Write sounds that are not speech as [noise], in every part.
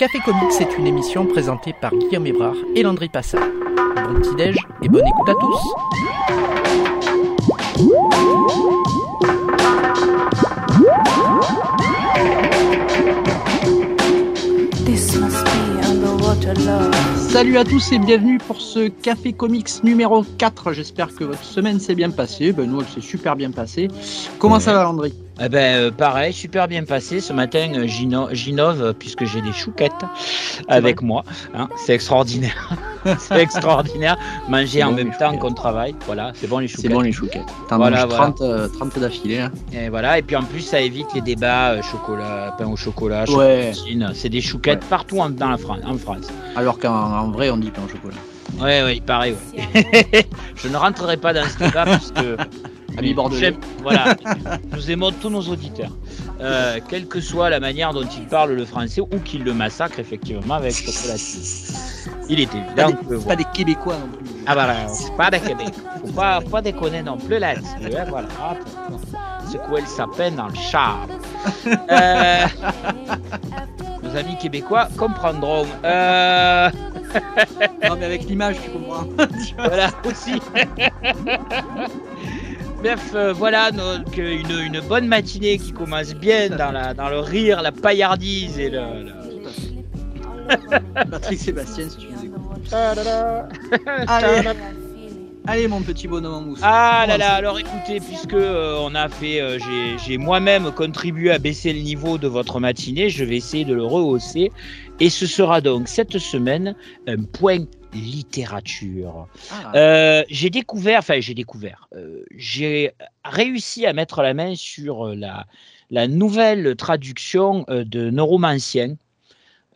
Café Comics est une émission présentée par Guillaume Ébrard et Landry Passat. Bon petit-déj et bonne écoute à tous. This must be underwater love. Salut à tous et bienvenue pour ce Café Comics numéro 4. J'espère que votre semaine s'est bien passée. Ben, nous, elle s'est super bien passée. Comment ça va, Landry? Eh ben, euh, pareil, super bien passé. Ce matin, j'inno- j'innove euh, puisque j'ai des chouquettes avec moi. hein. C'est extraordinaire. [laughs] c'est extraordinaire. Manger C'est en même temps qu'on travaille. Voilà, c'est bon les C'est chouquettes. bon, les chouquettes. T'en Voilà, manges voilà. 30, euh, 30 d'affilée. hein. Et voilà. Et puis en plus, ça évite les débats euh, chocolat, pain au chocolat, Ouais. C'est des chouquettes partout en, dans la Fran- en France. Alors qu'en en vrai, on dit pain au chocolat. Ouais, ouais, il paraît. Ouais. [laughs] Je ne rentrerai pas dans ce débat puisque. Ami Bordelais. Voilà, [laughs] nous aimons tous nos auditeurs. Euh, quelle que soit la manière dont ils parlent le français ou qu'ils le massacrent effectivement avec chocolatine. Il est Pas évident des, que. pas des Québécois non plus. Ah voilà, c'est pas des Québec. Faut pas, pas déconner non plus là-dessus. hein, voilà. Hop. Secouer le sapin dans le char. Euh, nos amis québécois comprendront. Euh, non, mais avec l'image, tu comprends. [laughs] voilà aussi. [laughs] Bref, euh, voilà donc une, une bonne matinée qui commence bien dans, la, dans le rire, la paillardise et le. le- Patrick Sébastien, si tu nous écoutes. Allez, allez, mon petit bonhomme en mousse. Ah là là, alors écoutez, puisque euh, on a fait, euh, j'ai- j'ai moi-même contribué à baisser le niveau de votre matinée, je vais essayer de le rehausser. Et ce sera donc cette semaine un point littérature. Ah, Euh, j'ai découvert, enfin j'ai découvert, euh, j'ai réussi à mettre la main sur euh, la, la nouvelle traduction de Neuromancien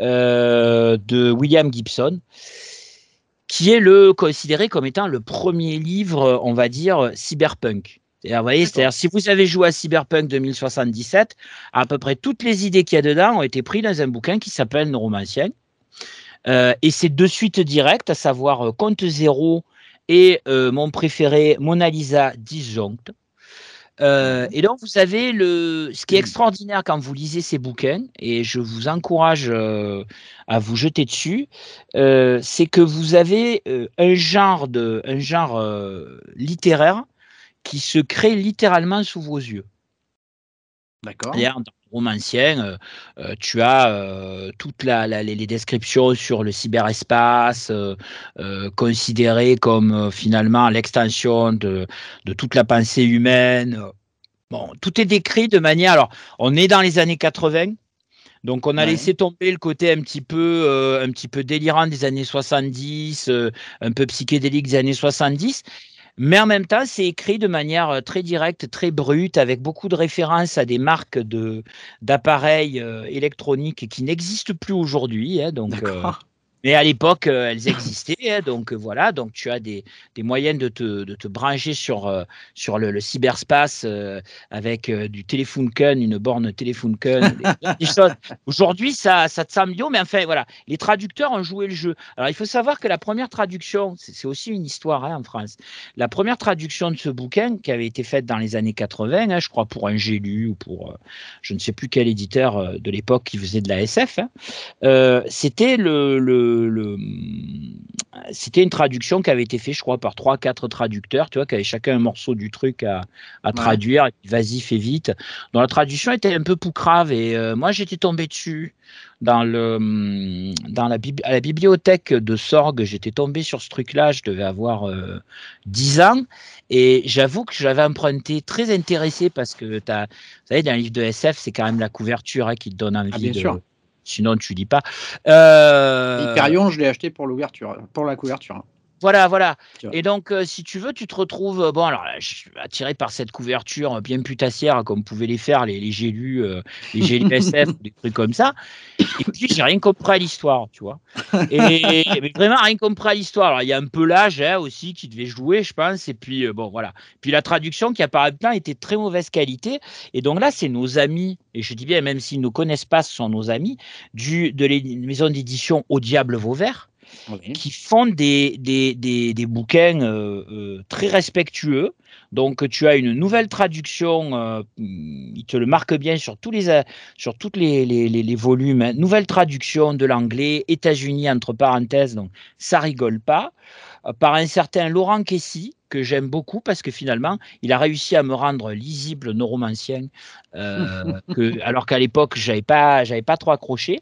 euh, de William Gibson, qui est le considéré comme étant le premier livre, on va dire, cyberpunk. Vous voyez, c'est-à-dire, si vous avez joué à Cyberpunk 2077, à peu près toutes les idées qu'il y a dedans ont été prises dans un bouquin qui s'appelle Neuromancien. Euh, et c'est deux suites directes, à savoir euh, Compte Zéro et euh, mon préféré, Mona Lisa disjoncte. Euh, et donc, vous avez le, ce qui est extraordinaire quand vous lisez ces bouquins, et je vous encourage euh, à vous jeter dessus, euh, c'est que vous avez un genre, de, un genre littéraire qui se crée littéralement sous vos yeux. D'accord. Romancien, euh, euh, tu as euh, toutes la, la- les, les descriptions sur le cyberespace, considéré comme finalement l'extension de, de toute la pensée humaine. Bon, tout est décrit de manière. Alors, on est dans les années 80. Donc, on a Ouais. laissé tomber le côté un petit peu, euh, un petit peu délirant des années 70, euh, un peu psychédélique des années 70. Mais en même temps, c'est écrit de manière euh, très directe, très brute, avec beaucoup de références à des marques d'appareils euh, électroniques qui n'existent plus aujourd'hui. hein, euh. Mais à l'époque, euh, elles existaient. hein, donc euh, voilà, donc tu as des, des moyens de te, de te brancher sur, euh, sur le, le cyberspace euh, avec euh, du Telefunken, une borne Telefunken, des, [laughs] des choses. Aujourd'hui, ça, ça te semble idiot, mais enfin voilà, les traducteurs ont joué le jeu. Alors il faut savoir que la première traduction, c'est aussi une histoire hein, en France. La première traduction de ce bouquin, qui avait été faite dans les années 80, hein, je crois pour un Gélu ou pour euh, je ne sais plus quel éditeur de l'époque qui faisait de la SF, hein, c'était le, le, le- c'était une traduction qui avait été faite, je crois, par trois, quatre traducteurs, tu vois, qui avaient chacun un morceau du truc à, à traduire. Vas-y, fais vite. Donc la traduction était un peu poucrave et euh, moi j'étais tombé dessus dans le hum, dans la, à la bibliothèque de Sorgue. J'étais tombé sur ce truc-là. Je devais avoir euh, 10 ans et j'avoue que j'avais emprunté très intéressé parce que t'as, vous savez, dans un livre de SF, c'est quand même la couverture hein, qui te donne envie. Ah, bien de- sûr. Sinon, tu lis pas. Euh, Hyperion, je l'ai acheté pour l'ouverture, pour la couverture. Voilà, voilà. Et donc, euh, si tu veux, tu te retrouves. euh, bon, alors, là, je suis attiré par cette couverture euh, bien putassière, comme pouvaient les faire les, les euh, les gélus SF, [laughs] des trucs comme ça. Et puis, j'ai rien compris à l'histoire, tu vois. Et mais vraiment rien compris à l'histoire. Alors, il y a un peu l'âge hein, aussi qui devait jouer, je pense. Et puis, euh, bon, voilà. Puis la traduction qui apparemment était de très mauvaise qualité. Et donc là, c'est nos amis, et je dis bien, même s'ils ne nous connaissent pas, ce sont nos amis, du, de la maison d'édition Au Diable Vauvert Qui font des, des, des, bouquins euh, euh, très respectueux. Donc, tu as une nouvelle traduction, euh, il te le marque bien sur tous les, sur toutes les, les, volumes. hein. Nouvelle traduction de l'anglais, États-Unis entre parenthèses, donc ça rigole pas. par un certain Laurent Kessy, que j'aime beaucoup parce que finalement, il a réussi à me rendre lisible neuromancien, euh, [laughs] que, alors qu'à l'époque, j'avais pas, j'avais pas trop accroché.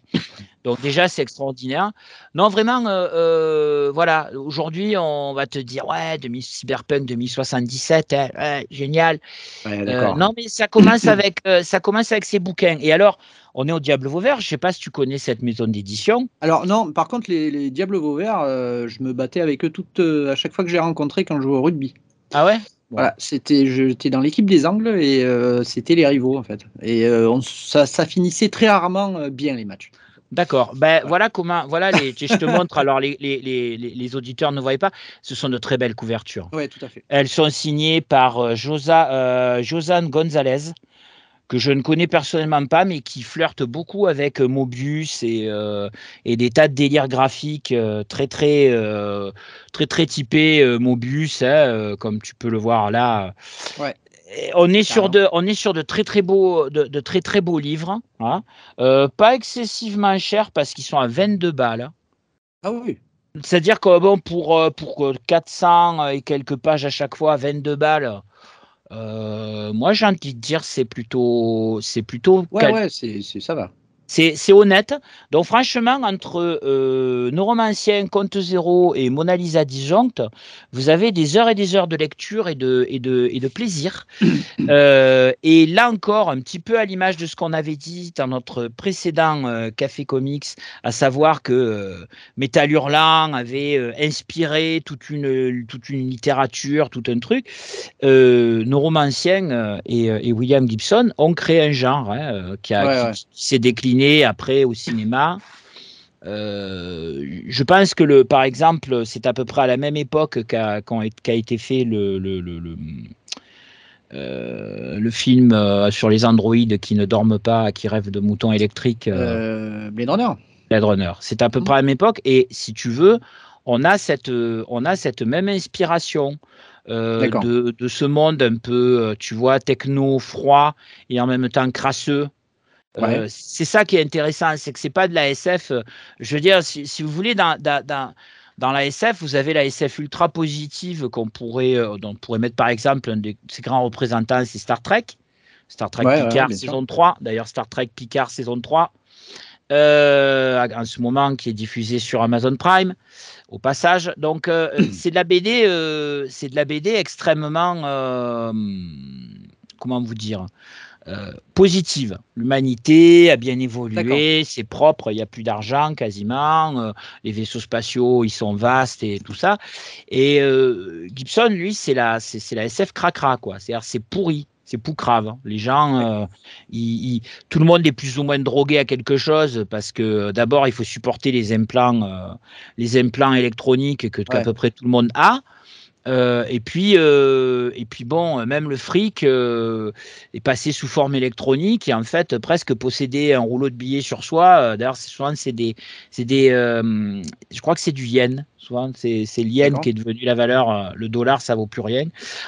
Donc déjà, c'est extraordinaire. Non, vraiment, euh, euh, voilà. Aujourd'hui, on va te dire, ouais, 2000 Cyberpunk 2077, hein, ouais, génial. Ouais, Euh, non, mais ça commence avec, ça commence avec ces bouquins. Et alors, on est au Diable Vauvert. Je sais pas si tu connais cette maison d'édition. Alors non, par contre, les, les Diables Vauvert, euh, je me battais avec eux toutes, euh, à chaque fois que j'ai rencontré quand je jouais au rugby. Ah ouais? Voilà, c'était, j'étais dans l'équipe des Angles et euh, c'était les rivaux en fait. Et euh, on- ça, ça finissait très rarement euh, bien les matchs. D'accord. Ben voilà comment, voilà les, je te montre. Alors les, les, les, les- auditeurs ne voient pas. Ce sont de très belles couvertures. Ouais, tout à fait. Elles sont signées par Josa, Josanne Gonzalez, que je ne connais personnellement pas, mais qui flirte beaucoup avec euh, Mobius et, euh, et des tas de délires graphiques euh, très très euh, très très typés Mobius, hein, comme tu peux le voir là. Ouais. On est sur de, on est sur de très très beaux, de, de très très beaux livres, hein. Pas excessivement chers parce qu'ils sont à 22 balles. Ah oui. C'est-à-dire que bon, pour, pour euh, 400 et quelques pages à chaque fois, 22 balles, euh, moi j'ai envie de dire c'est plutôt, c'est plutôt, Ouais, ouais, c'est, c'est- ça va. C'est, honnête. Donc franchement, entre euh, Neuromancien, Compte Zéro et Mona Lisa disjoncte, vous avez des heures et des heures de lecture et de, et de, et de plaisir. [coughs] Euh, et là encore, un petit peu à l'image de ce qu'on avait dit dans notre précédent euh, Café Comics, à savoir que euh, Métal Hurlant avait inspiré toute une, toute une littérature, tout un truc. Neuromancien et, et William Gibson ont créé un genre hein, qui, a- Ouais, qui- ouais. qui s'est décliné après au cinéma. Euh, je pense que le, par exemple, c'est à peu près à la même époque qu'a qu'a été fait le, le, le, le, euh, le film euh, sur les androïdes qui ne dorment pas, qui rêvent de moutons électriques, euh, Blade Runner. Blade Runner. C'est à peu Mhm. près à la même époque. Et si tu veux, on a cette, on a cette même inspiration de, de ce monde un peu, tu vois, techno, froid et en même temps crasseux. Euh, c'est ça qui est intéressant, c'est que c'est pas de la SF. euh, Je veux dire, si, si vous voulez, dans, dans, dans, dans la SF, vous avez la SF ultra positive qu'on pourrait, euh, dont on pourrait mettre par exemple un de ses grands représentants, c'est Star Trek. Star Trek Ouais, ouais, Picard sûr. saison 3. D'ailleurs, Star Trek Picard saison 3. euh, en ce moment qui est diffusé sur Amazon Prime au passage donc euh, [clears throat] c'est de la BD euh, c'est de la BD extrêmement comment vous dire euh, positive. L'humanité a bien évolué, c'est propre, il n'y a plus d'argent quasiment, euh, les vaisseaux spatiaux ils sont vastes et tout ça. Et euh, Gibson, lui, c'est la, c'est, la SF cracra, quoi. C'est-à-dire c'est pourri, c'est poucrave. hein. Les gens, ils- ils- tout le monde est plus ou moins drogué à quelque chose parce que d'abord il faut supporter les implants, les implants électroniques que qu'à Ouais. peu près tout le monde a. Euh, et puis, euh, et puis bon, même le fric euh, est passé sous forme électronique et en fait presque posséder un rouleau de billets sur soi. D'ailleurs, souvent c'est des, c'est des, je crois que c'est du yen. Souvent, c'est c'est le yen D'accord. qui est devenu la valeur. Le dollar, ça vaut plus rien.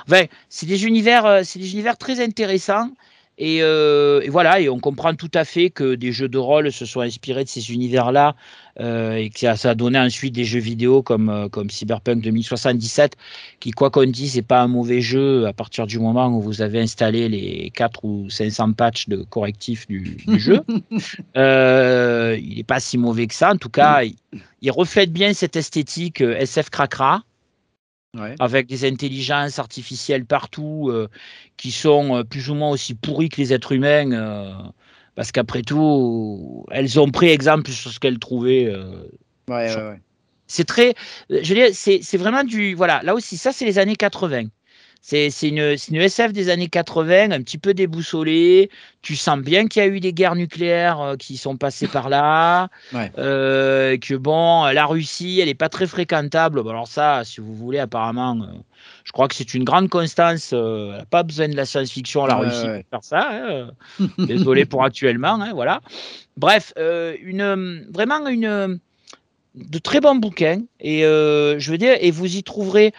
Enfin, c'est des univers, c'est des univers très intéressants. Et, euh, et voilà, et on comprend tout à fait que des jeux de rôle se soient inspirés de ces univers-là euh, et que ça, ça a donné ensuite des jeux vidéo comme, euh, comme Cyberpunk 2077, qui, quoi qu'on dise, n'est pas un mauvais jeu à partir du moment où vous avez installé les 4 ou 500 patchs de correctifs du, du jeu. [laughs] Euh, il n'est pas si mauvais que ça. En tout cas, il, il reflète bien cette esthétique SF cracra Ouais. avec des intelligences artificielles partout euh, qui sont euh, plus ou moins aussi pourries que les êtres humains. euh, parce qu'après tout, elles ont pris exemple sur ce qu'elles trouvaient. euh. Ouais, ouais, ouais. C'est très. Je veux dire, c'est vraiment du. Voilà, là aussi, ça, c'est les années 80. C'est une, une SF des années 80, un petit peu déboussolée. Tu sens bien qu'il y a eu des guerres nucléaires euh, qui sont passées par là. [laughs] Ouais. Euh, que bon, la Russie, elle n'est pas très fréquentable. Bon, alors ça, si vous voulez, apparemment, euh, je crois que c'est une grande constance. euh, elle n'a pas besoin de la science-fiction, la Russie, ouais. pour faire ça. hein, euh. [laughs] Désolé pour actuellement, hein, voilà. Bref, euh, une, vraiment une, de très bons bouquins. Et euh, je veux dire, et vous y trouverez.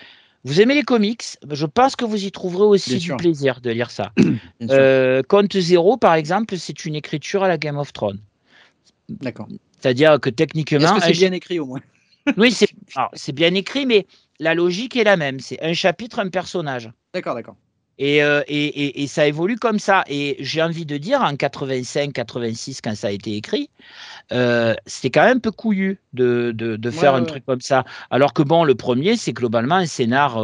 Vous aimez les comics? Je pense que vous y trouverez aussi Bien du sûr. plaisir de lire ça. [clears throat] Euh, Compte Zéro, par exemple, c'est une écriture à la Game of Thrones. D'accord. C'est-à-dire que techniquement, que c'est bien écrit au moins? [laughs] Oui, [laughs] c'est bien écrit, mais la logique est la même. C'est un chapitre, un personnage. D'accord, d'accord. Et, euh, et, et- et ça évolue comme ça. Et j'ai envie de dire, en 85, 86, quand ça a été écrit, euh, c'était quand même un peu couillu de, de, de Ouais, faire ouais, un ouais. truc comme ça. Alors que bon, le premier, c'est globalement un scénar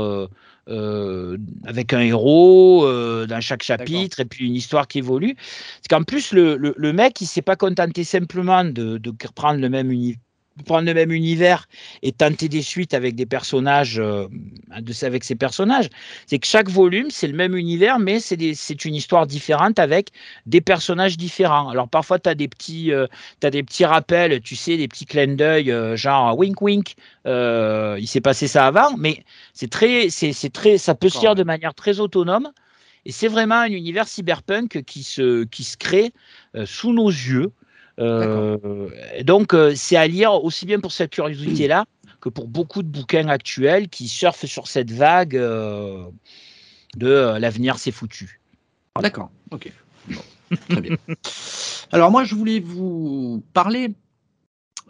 euh, avec un héros dans chaque chapitre et puis une histoire qui évolue. C'est qu'en plus, le, le, le mec, il s'est pas contenté simplement de, de prendre le même univers prendre le même univers et tenter des suites avec des personnages euh, de, avec ces personnages. C'est que chaque volume c'est le même univers mais c'est une histoire différente avec des personnages différents. Alors parfois tu as des petits euh, t'as des petits rappels tu sais des petits clins d'œil euh, genre wink wink il s'est passé ça avant mais c'est très c'est très ça peut se lire de manière très autonome. Et c'est vraiment un univers cyberpunk qui se qui se crée sous nos yeux et donc, euh, c'est à lire aussi bien pour cette curiosité-là que pour beaucoup de bouquins actuels qui surfent sur cette vague euh, de euh, l'avenir c'est foutu. D'accord, ok. Bon, très bien. [laughs] Alors moi, je voulais vous parler,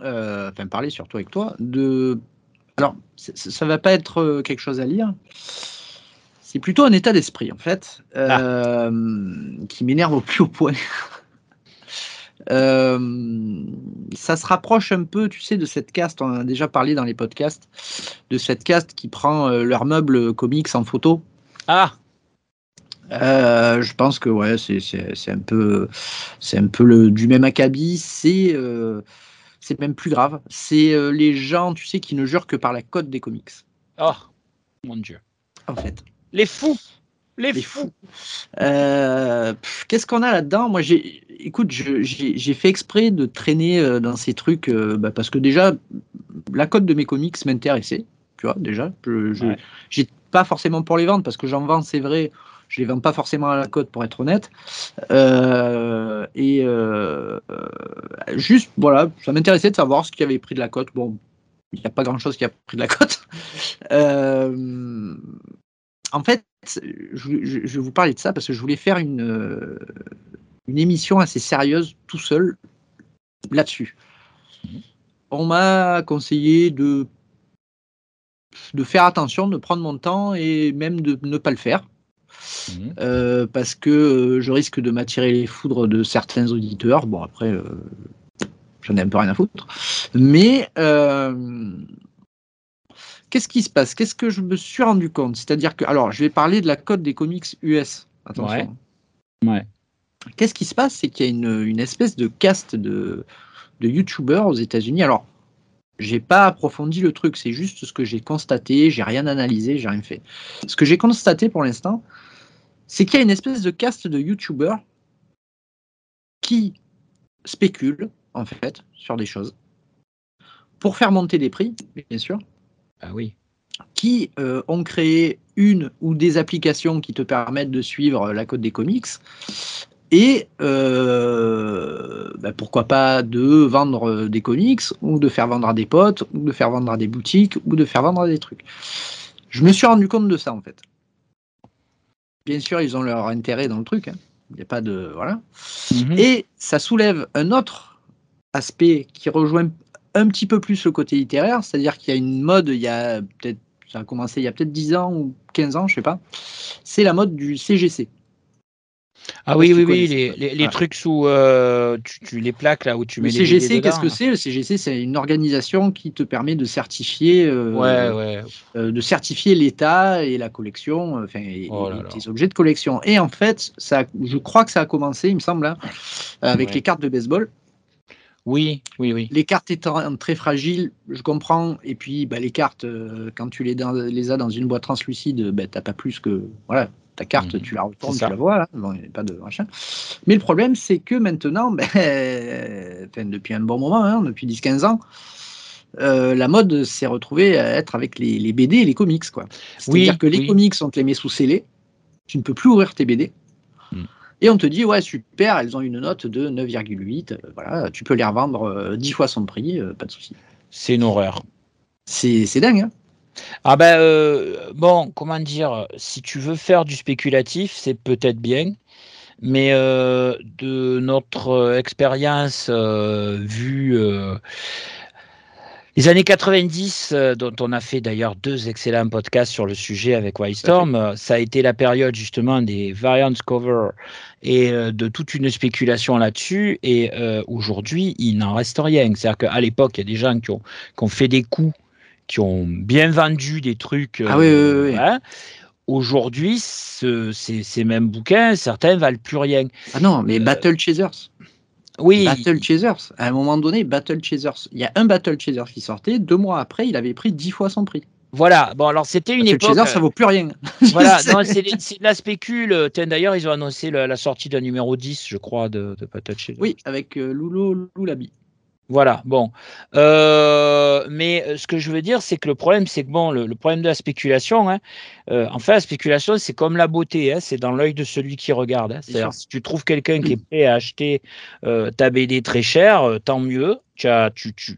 euh, enfin parler surtout avec toi, de... Alors, ça va pas être euh, quelque chose à lire. C'est plutôt un état d'esprit, en fait, euh, qui m'énerve au plus haut point. Euh, ça se rapproche un peu, tu sais, de cette caste, on en a déjà parlé dans les podcasts, de cette caste qui prend euh, leurs meubles comics en photo. Ah, Euh, je pense que ouais, c'est un peu, c'est un peu le, du même acabit. C'est c'est même plus grave. C'est les gens, tu sais, qui ne jurent que par la cote des comics. oh, mon Dieu. En fait, Les fous Les, les fous. Euh, Qu'est-ce qu'on a là-dedans? Moi, j'ai, écoute, j'ai fait exprès de traîner euh, dans ces trucs euh, bah, parce que déjà, la cote de mes comics m'intéressait. Tu vois, déjà, je, Ouais. j'ai pas forcément pour les vendre parce que j'en vends, c'est vrai. Je les vends pas forcément à la cote pour être honnête. Euh, et euh, juste, voilà, ça m'intéressait de savoir ce qui avait pris de la cote. Bon, il n'y a pas grand-chose qui a pris de la cote. Euh, en fait, je, je- vous parler de ça parce que je voulais faire une, euh, une émission assez sérieuse tout seul là-dessus. On m'a conseillé de, de faire attention, de prendre mon temps et même de ne pas le faire. Mhm. Euh, parce que euh, je risque de m'attirer les foudres de certains auditeurs. Bon, après, euh, j'en ai un peu rien à foutre. Mais euh, qu'est-ce qui se passe? Qu'est-ce que je me suis rendu compte? C'est-à-dire que, alors, je vais parler de la cote des comics US. Attention. Ouais. Qu'est-ce qui se passe? C'est qu'il y a une, une espèce de caste de, de YouTubers aux États-Unis. Alors, j'ai pas approfondi le truc, c'est juste ce que j'ai constaté, j'ai rien analysé, j'ai rien fait. Ce que j'ai constaté pour l'instant, c'est qu'il y a une espèce de caste de YouTubers qui spéculent, en fait, sur des choses pour faire monter des prix, bien sûr, Ah oui. qui euh, ont créé une ou des applications qui te permettent de suivre la code des comics et euh, bah, pourquoi pas de vendre des comics ou de faire vendre à des potes ou de faire vendre à des boutiques ou de faire vendre à des trucs. Je me suis rendu compte de ça en fait. Bien sûr, ils ont leur intérêt dans le truc. hein. Il n'y a pas de voilà. Mhm. Et ça soulève un autre aspect qui rejoint un petit peu plus le côté littéraire, c'est-à-dire qu'il y a une mode, il y a peut-être, ça a commencé il y a peut-être 10 ans ou 15 ans, je sais pas, c'est la mode du CGC. Ah oui, oui, oui, les, trucs sous euh, tu, tu- les plaques là où tu Le mets les CGC, BD qu'est-ce que c'est? Le CGC, c'est une organisation qui te permet de certifier, euh, Ouais, ouais. euh, de certifier l'état et la collection, enfin, et, Oh là et là. tes objets de collection. Et en fait, ça, je crois que ça a commencé, il me semble, hein, avec les cartes de baseball. Oui, oui, oui. Les cartes étant très fragiles, je comprends. Et puis, bah, les cartes, euh, quand tu les, dans- les as dans une boîte translucide, bah, t'as pas plus que. Voilà, ta carte, Mhm. tu la retournes, tu la vois. hein. Bon, il n'y a pas de machin. Mais le problème, c'est que maintenant, [laughs] enfin, depuis un bon moment, hein, depuis 10-15 ans, euh, la mode s'est retrouvée à être avec les, les BD et les comics. quoi. C'est-à-dire Oui, que les oui. comics, on te les met sous scellés. Tu ne peux plus ouvrir tes BD. Et on te dit, ouais, super, elles ont une note de 9,8. euh, voilà, tu peux les revendre euh, 10 fois son prix, euh, pas de souci. C'est une horreur. C'est dingue. Hein Ah ben euh, bon, comment dire, si tu veux faire du spéculatif, c'est peut-être bien, mais euh, de notre euh, expérience euh, vue euh, les années 90, euh, dont on a fait d'ailleurs deux excellents podcasts sur le sujet avec Wildstorm, euh, ça a été la période justement des variants cover et euh, de toute une spéculation là-dessus. Et aujourd'hui, il n'en reste rien. C'est-à-dire qu'à l'époque, il y a des gens qui ont, qui ont fait des coups, qui ont bien vendu des trucs. Ah oui, oui, oui, oui. hein. Aujourd'hui, ce- ces, ces mêmes bouquins, certains valent plus rien. Ah non, mais Battle Chasers. Oui, Battle Chasers. À un moment donné, Battle Chasers. Il y a un Battle Chasers qui sortait. Deux mois après, il avait pris dix fois son prix. voilà. Bon, alors c'était une Battle époque. Chasers, ça vaut plus rien. [laughs] Voilà, [laughs] C'est- de la spécule. D'ailleurs, ils ont annoncé la, la sortie d'un numéro 10, je crois, de, de Patate Chasers. Oui, avec euh, Lulo Loulabi. Voilà, bon. Euh, mais euh, ce que je veux dire, c'est que le problème, c'est que bon, le, le problème de la spéculation, hein, euh, en fait, la spéculation, c'est comme la beauté, hein, c'est dans l'œil de celui qui regarde. hein. C'est-à-dire, si tu trouves quelqu'un qui est [clears throat] prêt à acheter euh, ta BD très cher, euh, tant mieux. Tu as, tu, tu,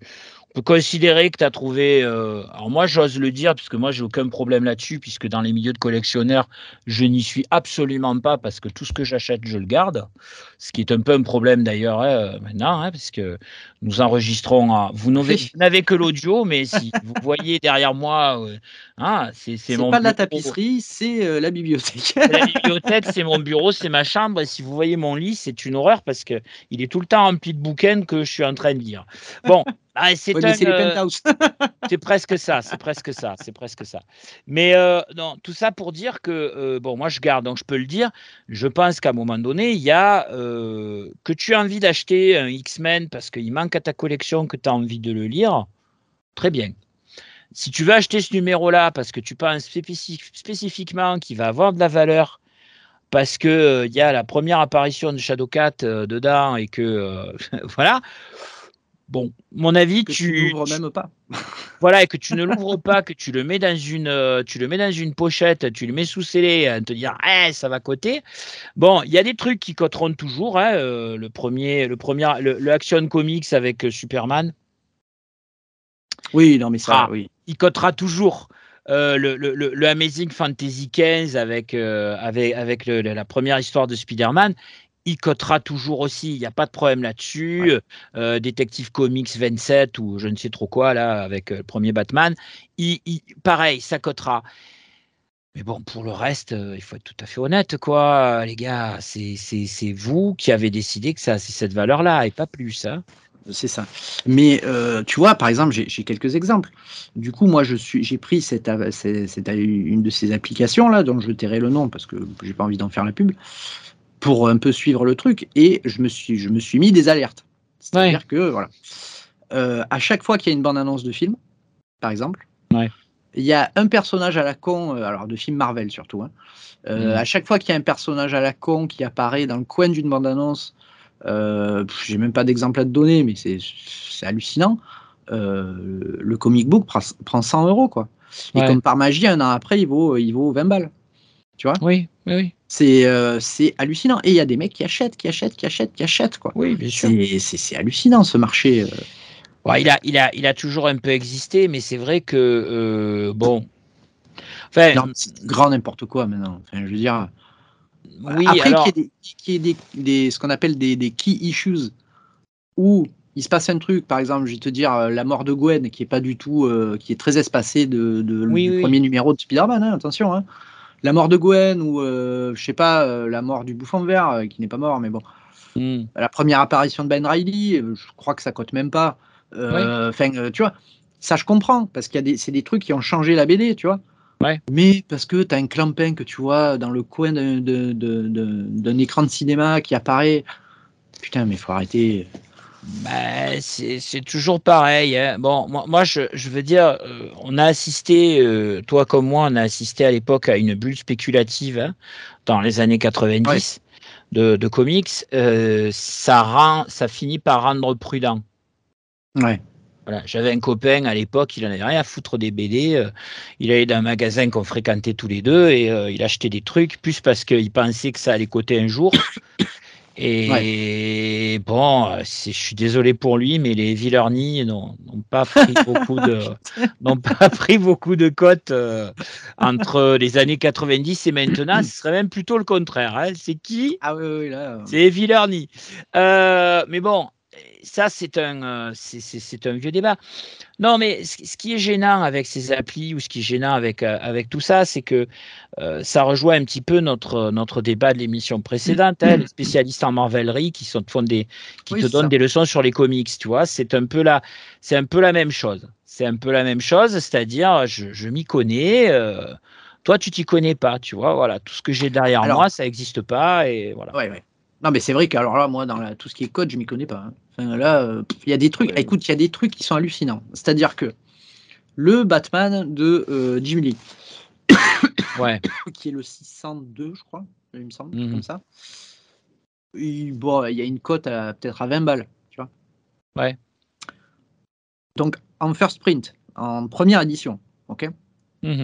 on peut considérer que tu as trouvé. euh, alors, moi, j'ose le dire, puisque moi, j'ai aucun problème là-dessus, puisque dans les milieux de collectionneurs, je n'y suis absolument pas, parce que tout ce que j'achète, je le garde. Ce qui est un peu un problème d'ailleurs hein, maintenant, hein, parce que nous enregistrons. à- vous n'avez [laughs] vous n'avez que l'audio, mais si [laughs] vous voyez derrière moi, euh, hein, c'est pas de la bureau. tapisserie, c'est euh, la bibliothèque. La [laughs] bibliothèque, c'est mon bureau, c'est ma chambre. Et si vous voyez mon lit, c'est une horreur parce que il est tout le temps rempli de bouquins que je suis en train de lire. Bon, [laughs] ah, c'est Ouais, les euh, [laughs] c'est presque ça, c'est presque ça, c'est presque ça. Mais euh, non, tout ça pour dire que euh, bon, moi je garde, donc je peux le dire. Je pense qu'à un moment donné, il y a que tu as envie d'acheter un X-Men parce qu'il manque à ta collection, que tu as envie de le lire, très bien. Si tu veux acheter ce numéro-là parce que tu penses spécifi- spécifiquement qu'il va avoir de la valeur, parce que euh, il y a la première apparition de Shadowcat euh, dedans et que euh, [laughs] voilà. Bon, mon avis, que tu, tu n'ouvres tu- même pas. [laughs] voilà, et que tu ne l'ouvres pas, que tu le mets dans une, euh, tu le mets dans une pochette, tu le mets sous scellé, à te dire, eh, ça va coter. Bon, il y a des trucs qui coteront toujours. hein, euh, le premier, le premier, le, le Action Comics avec euh, Superman, Oui, non, mais ça, Ah. oui. Il cotera toujours. Euh, le, le- le- Amazing Fantasy 15 avec, euh, avec, avec le- le- la première histoire de Spider-Man, il cotera toujours aussi. Il n'y a pas de problème là-dessus. Euh, Détective Comics 27 ou je ne sais trop quoi, là, avec euh, le premier Batman, il, il- pareil, ça cotera. Mais bon, pour le reste, euh, il faut être tout à fait honnête, quoi, les gars. C'est vous qui avez décidé que ça c'est cette valeur-là et pas plus. Hein. C'est ça. Mais euh, tu vois, par exemple, j'ai quelques exemples. Du coup, moi, je suis, j'ai pris cette, une de ces applications là, dont je tairai le nom parce que j'ai pas envie d'en faire la pub, pour un peu suivre le truc. Et je me suis, je me suis mis des alertes. C'est-à-dire que voilà, Euh, à chaque fois qu'il y a une bande annonce de film, par exemple, Ouais. il y a un personnage à la con, euh, alors de film Marvel surtout. hein. Euh, Mhm. À chaque fois qu'il y a un personnage à la con qui apparaît dans le coin d'une bande annonce. Euh, J'ai même pas d'exemple à te donner, mais c'est hallucinant. Euh, le comic book prend, prend 100 euros, quoi. Et Ouais. comme par magie, un an après, il vaut, il vaut 20 balles. Oui, oui, oui. C'est euh, c'est hallucinant. Et il y a des mecs qui achètent, qui achètent, qui achètent, qui achètent, quoi. Oui, bien sûr. C'est hallucinant ce marché. euh. Ouais, il, a, il, a, il a toujours un peu existé, mais c'est vrai que, euh, bon. Enfin, Non, grand n'importe quoi maintenant. Enfin, je veux dire. Oui, Après, alors, qu'il y ait, des, qu'il y ait des, des- ce qu'on appelle des, des key issues, où il se passe un truc, par exemple, je vais te dire euh, la mort de Gwen, qui est pas du tout, euh, qui est très espacée de, de- Oui, du oui. premier numéro de Spider-Man, hein, attention. hein. La mort de Gwen, ou euh, je sais pas, euh, la mort du bouffon vert, qui n'est pas mort, mais bon. hmm, La première apparition de Ben Riley, je crois que ça cote même pas. Enfin, tu vois, ça je comprends, parce qu'il y a des, c'est des trucs qui ont changé la BD, tu vois. Ouais. Mais parce que tu as un clampin que tu vois dans le coin d'un écran de cinéma qui apparaît. Putain, mais faut arrêter. bah, c'est toujours pareil. hein. Bon, moi, moi, je, je veux dire, euh, on a assisté, euh, toi comme moi, on a assisté à l'époque à une bulle spéculative hein, dans les années 90 de, de comics. Euh, ça, rend, ça finit par rendre prudent. Ouais. Voilà, j'avais un copain à l'époque, il en avait rien à foutre des BD. euh, il allait dans un magasin qu'on fréquentait tous les deux et euh, il achetait des trucs, plus parce qu'il pensait que ça allait coter un jour. Et bon, euh, je suis désolé pour lui, mais les Villerny n'ont pas pris beaucoup de [laughs] n'ont pas pris beaucoup de cotes euh, entre les années 90 et maintenant. Ce serait même plutôt le contraire. hein. C'est qui? Ah oui, oui, là. C'est Villerny. Euh, mais bon, ça c'est un euh, c'est- un vieux débat. Non, mais ce, qui est gênant avec ces applis ou ce qui est gênant avec euh, avec tout ça, c'est que euh, ça rejoint un petit peu notre notre débat de l'émission précédente, hein, les spécialistes en marvelerie qui sont font des qui Oui, te donnent ça. des leçons sur les comics, tu vois. C'est un peu la un peu la même chose. C'est un peu la même chose, c'est-à-dire je, je m'y connais. euh, toi, tu t'y connais pas, tu vois. Voilà, tout ce que j'ai derrière Alors- moi, ça n'existe pas et voilà. Ouais, ouais. Non, mais c'est vrai que alors là, moi, dans la- tout ce qui est code, je m'y connais pas. hein. Enfin, là, euh, il y a des trucs. Ouais. Écoute, il y a des trucs qui sont hallucinants. C'est-à-dire que le Batman de euh, Jim Lee, [coughs] Ouais. [coughs] qui est le 602, je crois, il me semble, Mhm. comme ça. Il, bon, il y a une cote à peut-être à 20 balles, tu vois. Ouais. Donc en first print, en première édition, ok. Mhm.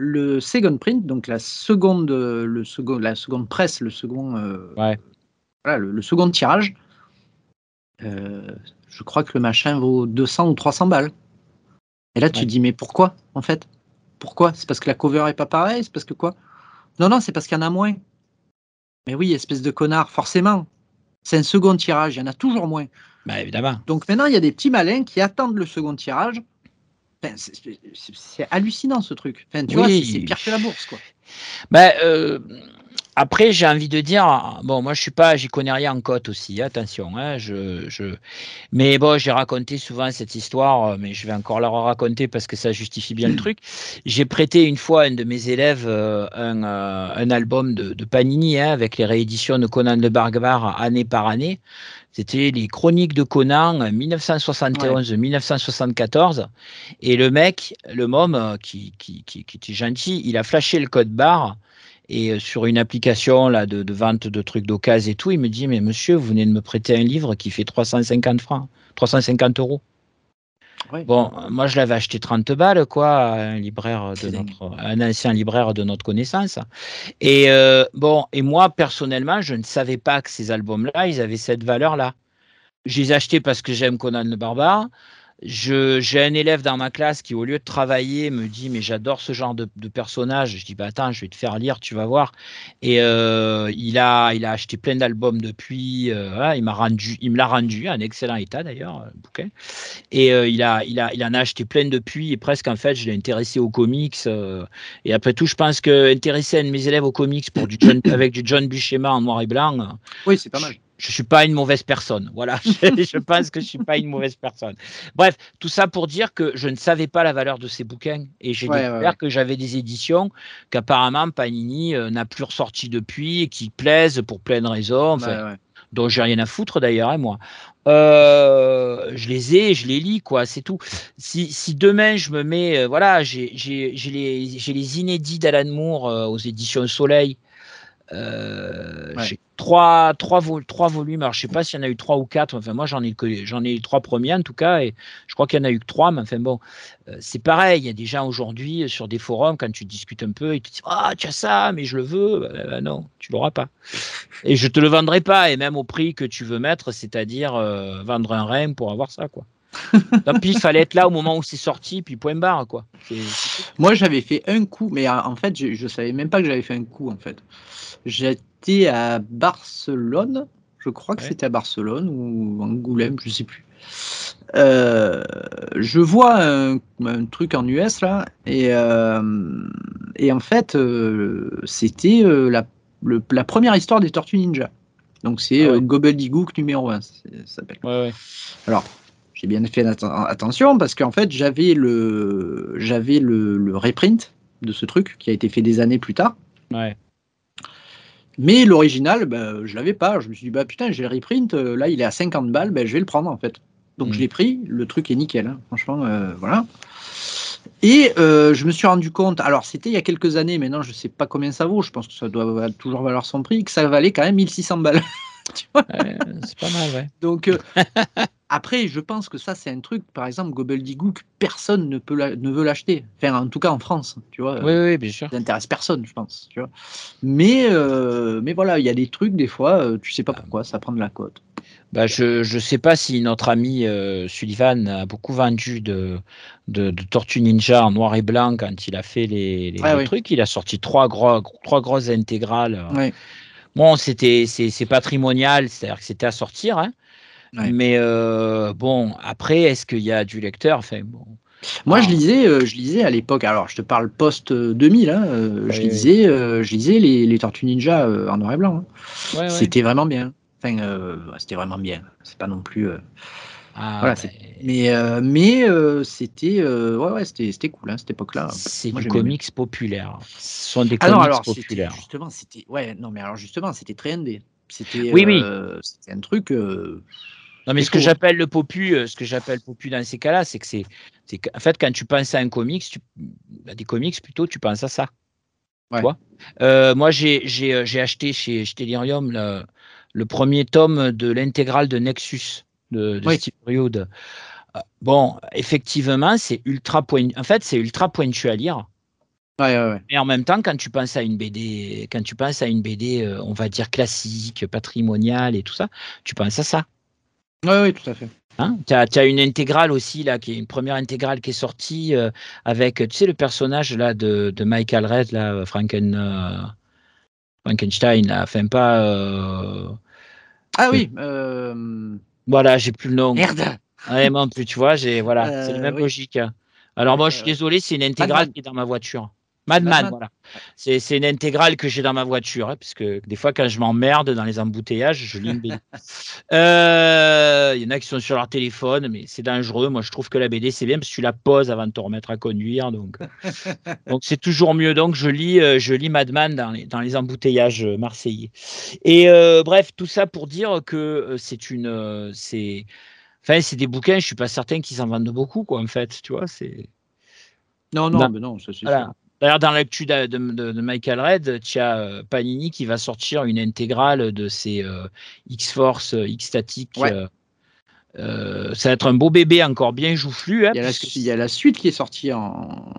Le second print, donc la seconde, le second, la seconde presse, le second, euh, Ouais. voilà, le, le second tirage, euh, je crois que le machin vaut 200 ou 300 balles. Et là, tu Ouais. te dis, mais pourquoi, en fait? Pourquoi? C'est parce que la cover est pas pareille C'est parce que quoi? Non, non, c'est parce qu'il y en a moins. Mais oui, espèce de connard, forcément. C'est un second tirage, il y en a toujours moins. Bah, évidemment. Donc maintenant, il y a des petits malins qui attendent le second tirage. Enfin, c'est- hallucinant ce truc. Enfin, tu vois, Oui. c'est c'est pire que la bourse, quoi. Bah, euh, après, j'ai envie de dire, bon, moi, je suis pas, j'y connais rien en cote aussi, attention. Hein, je, je... Mais bon, j'ai raconté souvent cette histoire, euh, mais je vais encore la raconter parce que ça justifie bien le truc. J'ai prêté une fois à un de mes élèves euh, un, euh, un album de, de Panini hein, avec les rééditions de Conan le Barbare année par année. C'était les chroniques de Conan 1971-1974. Et le mec, le môme, qui, qui, qui, qui était gentil, il a flashé le code barre. Et euh, sur une application là, de, de vente de trucs d'occasion et tout, il me dit Mais monsieur, vous venez de me prêter un livre qui fait 350 francs, 350 euros. Bon, moi je l'avais acheté 30 balles, quoi, à un libraire de notre, un ancien libraire de notre connaissance. Et euh, bon, et moi personnellement, je ne savais pas que ces albums-là, ils avaient cette valeur-là. Je les ai achetés parce que j'aime Conan le Barbare. J'ai un élève dans ma classe qui, au lieu de travailler, me dit Mais j'adore ce genre de, de personnage. Je dis bah, Attends, je vais te faire lire, tu vas voir. Et euh, il, a, il a acheté plein d'albums depuis. euh, voilà, il, m'a rendu, il me l'a rendu, en excellent état d'ailleurs, le bouquin. Et euh, il, a, il, a, il en a acheté plein depuis. Et presque, en fait, je l'ai intéressé aux comics. euh, et après tout, je pense que intéresser un de mes élèves aux comics pour du John, [coughs] avec du John Buscema en noir et blanc, euh, Oui, c'est pas mal. Je suis pas une mauvaise personne. [laughs] Voilà, je, je pense que je suis pas une mauvaise personne. Bref, tout ça pour dire que je ne savais pas la valeur de ces bouquins et j'ai Ouais, découvert ouais, que j'avais des éditions qu'apparemment Panini euh, n'a plus ressorti depuis et qui plaisent pour plein de raisons, enfin, Ouais, dont j'ai rien à foutre d'ailleurs, hein, moi. Euh, je les ai, je les lis, quoi, c'est tout. Si, si demain je me mets, euh, voilà, j'ai les, les inédits d'Alan Moore aux éditions Soleil. Euh, Ouais. J'ai trois, trois, vol- trois volumes. Alors, je sais pas s'il y en a eu trois ou quatre. Enfin, moi, j'en ai j'en ai eu trois premiers en tout cas, et je crois qu'il y en a eu que trois. Mais enfin bon, euh, c'est pareil. Il y a des gens aujourd'hui euh, sur des forums quand tu discutes un peu, ils te disent ah tu as ça, mais je le veux. Bah, bah, non, tu l'auras pas. Et je te le vendrai pas, et même au prix que tu veux mettre, c'est-à-dire euh, vendre un rein pour avoir ça, quoi. Tant pis, il fallait être là au moment où c'est sorti, puis point barre, quoi. Moi, j'avais fait un coup, mais euh, en fait, je, je savais même pas que j'avais fait un coup, en fait. J'étais à Barcelone, je crois que Ouais. c'était à Barcelone ou Angoulême, je sais plus. Euh, je vois un, un truc en US là, et, euh, et en fait, euh, c'était la, la première histoire des Tortues Ninja. Donc c'est Ah ouais. Gobbledygook numéro 1, ça s'appelle. Ouais, ouais. Alors, j'ai bien fait atten- attention parce qu'en fait, j'avais le, j'avais le, le reprint de ce truc qui a été fait des années plus tard. ouais. Mais l'original, ben, je l'avais pas. Je me suis dit, bah putain, j'ai le reprint, euh, là il est à 50 balles, ben, je vais le prendre en fait. Donc Mm. je l'ai pris, le truc est nickel, hein. franchement, euh, voilà. Et euh, je me suis rendu compte, alors c'était il y a quelques années, maintenant je sais pas combien ça vaut, je pense que ça doit toujours valoir son prix, que ça valait quand même 1600 balles. [laughs] Ouais, c'est pas mal, ouais. Donc, euh, [laughs] Après, je pense que ça, c'est un truc, par exemple, Gobbledygook, personne ne, peut la- ne veut l'acheter. Enfin, en tout cas en France, tu vois. Oui, oui, bien sûr. Ça n'intéresse personne, je pense. Tu vois. Mais, euh, mais voilà, il y a des trucs, des fois, tu sais pas pourquoi, ça prend de la cote. Bah, je ne sais pas si notre ami euh, Sullivan a beaucoup vendu de, de, de Tortue Ninja en noir et blanc quand il a fait les, les- Ah oui. trucs. Il a sorti trois, gros, trois grosses intégrales. Ouais. Bon, c'était c'est patrimonial, c'est-à-dire que c'était à sortir. hein. Mais euh, bon, après, est-ce qu'il y a du lecteur? Enfin, bon. Moi, Ah. je lisais, euh, je lisais à l'époque, alors je te parle post-2000, hein, euh, je Oui, oui. lisais, euh, je lisais les, les Tortues Ninja euh, en noir et blanc. hein. Ouais, ouais. C'était vraiment bien. Enfin, euh, c'était vraiment bien. C'est pas non plus. euh, Ah, voilà, Mais, euh, mais c'était, ouais, ouais, c'était, cool, hein, cette époque-là. C'est du comics populaire. Ce sont des comics alors populaires. justement, c'était, ouais, non, mais alors justement, c'était très indé. C'était, Oui, oui. c'était un truc. Non, mais ce que j'appelle le popu, ce que j'appelle popu dans ces cas-là, c'est que c'est, qu'en fait, quand tu penses à un comics, tu, à des comics plutôt, tu penses à ça. Tu Ouais. vois? Euh, moi, j'ai, acheté chez, chez Delirium le, le premier tome de l'intégrale de Nexus de, de Oui. Steve Rude. Euh, Bon, effectivement, c'est ultra point, en fait, c'est ultra pointu à lire. Ouais, ouais, ouais. Mais en même temps, quand tu penses à une BD, quand tu penses à une BD, euh, on va dire classique, patrimoniale et tout ça, tu penses à ça. Ouais, ouais, tout à fait. Hein tu as, une intégrale aussi, là, qui est une première intégrale qui est sortie euh, avec, tu sais, le personnage là, de, de Michael Red, là, Franken, euh, Frankenstein, là, enfin pas. euh, Ah oui. euh, voilà, j'ai plus le nom. Merde. Ouais, non plus, tu vois, j'ai, voilà, c'est la Euh, même oui. logique. Alors, moi, je suis Euh, désolé, c'est une intégrale qui est dans ma voiture. Madman, Madman. voilà. C'est, c'est une intégrale que j'ai dans ma voiture, hein, parce que des fois, quand je m'emmerde dans les embouteillages, je lis une BD. [laughs] Euh, Il y en a qui sont sur leur téléphone, mais c'est dangereux. Moi, je trouve que la BD, c'est bien parce que tu la poses avant de te remettre à conduire. Donc, [laughs] donc c'est toujours mieux. Donc, je lis, euh, je lis Madman dans les, dans les embouteillages euh, marseillais. Et euh, bref, tout ça pour dire que euh, c'est une. euh, c'est, enfin, c'est des bouquins, je suis pas certain qu'ils en vendent beaucoup, quoi, en fait. Tu vois, c'est. Non, non, Non. mais non, ça c'est Voilà. D'ailleurs, dans l'actu de, de- Michael Red, tu as euh, Panini qui va sortir une intégrale de ses euh, X-Force, euh, X-Static. Ouais. euh, ça va être un beau bébé encore bien joufflu. hein, Il y, a la, il y a la suite qui est sortie en,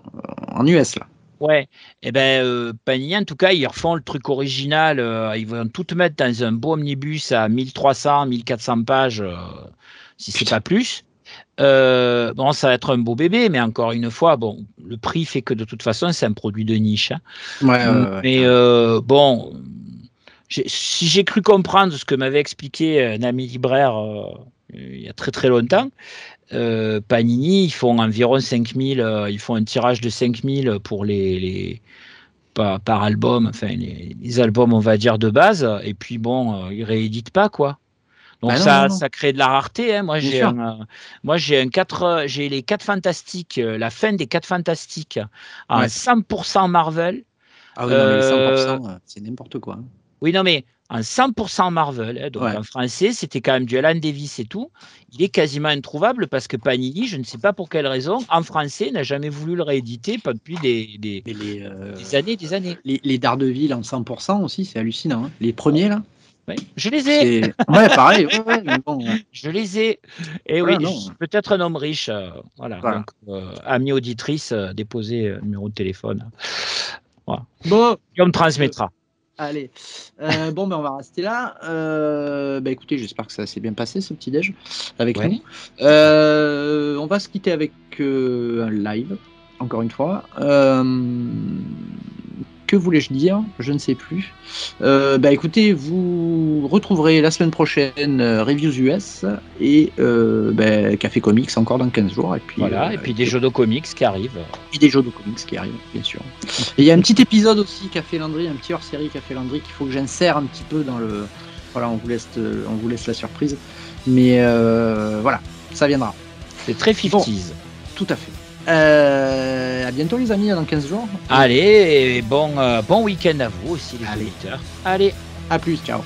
en US là. Ouais, et ben euh, Panini, en tout cas, ils refont le truc original. ils vont tout mettre dans un beau omnibus à 1300, 1400 pages, si c'est pas plus. Euh, bon, ça va être un beau bébé, mais encore une fois, bon, le prix fait que de toute façon, c'est un produit de niche. hein. Ouais, Mais euh, bon, si j'ai cru comprendre ce que m'avait expliqué un ami libraire euh, il y a très très longtemps, euh, Panini, ils font environ 5000, euh, ils font un tirage de 5000 pour les, les par, par album, enfin les, les albums on va dire de base, et puis bon, euh, ils rééditent pas quoi. Donc Bah non, ça, non, non. ça crée de la rareté. hein. Moi Bien j'ai sûr. un, euh, moi j'ai un 4, j'ai les 4 fantastiques, euh, la fin des 4 fantastiques en Ouais. 100% Marvel. Ah oui, non, mais les euh, 100%, euh, c'est n'importe quoi. hein. Oui, non, mais en 100% Marvel, hein, donc Ouais. en français, c'était quand même du Alan Davis et tout. Il est quasiment introuvable parce que Panini, je ne sais pas pour quelle raison, en français, n'a jamais voulu le rééditer depuis des, des, les, euh, des années, des années. les, les Daredevil en 100% aussi, c'est hallucinant. hein. Les premiers là, Je les ai, c'est. Ouais, pareil. ouais, ouais, mais bon, je les ai. Et Voilà, oui, suis peut-être un homme riche. euh, voilà. Voilà. Donc, euh, ami auditrice, euh, déposez euh, numéro de téléphone. Bon, Et on me transmettra. allez. Euh, bon, ben on va rester là. Euh, bah, écoutez, j'espère que ça s'est bien passé ce petit déj avec Ouais. nous. Euh, on va se quitter avec euh, un live, encore une fois. Que voulais-je dire Je ne sais plus. Euh, bah écoutez, vous retrouverez la semaine prochaine euh, Reviews US et euh, bah, Café Comics encore dans 15 jours. Et puis, Voilà. et puis des jeux de comics qui arrivent. et des jeux de comics qui arrivent, bien sûr. Et il y a un petit épisode aussi, Café Landry, un petit hors-série Café Landry qu'il faut que j'insère un petit peu dans le. Voilà, on vous laisse, on vous laisse la surprise. Mais voilà, ça viendra, C'est très 50s. tout à fait. Euh, à bientôt les amis, dans 15 jours. Allez, et bon, euh, bon week-end à vous aussi, les auditeurs. Allez. À plus, ciao.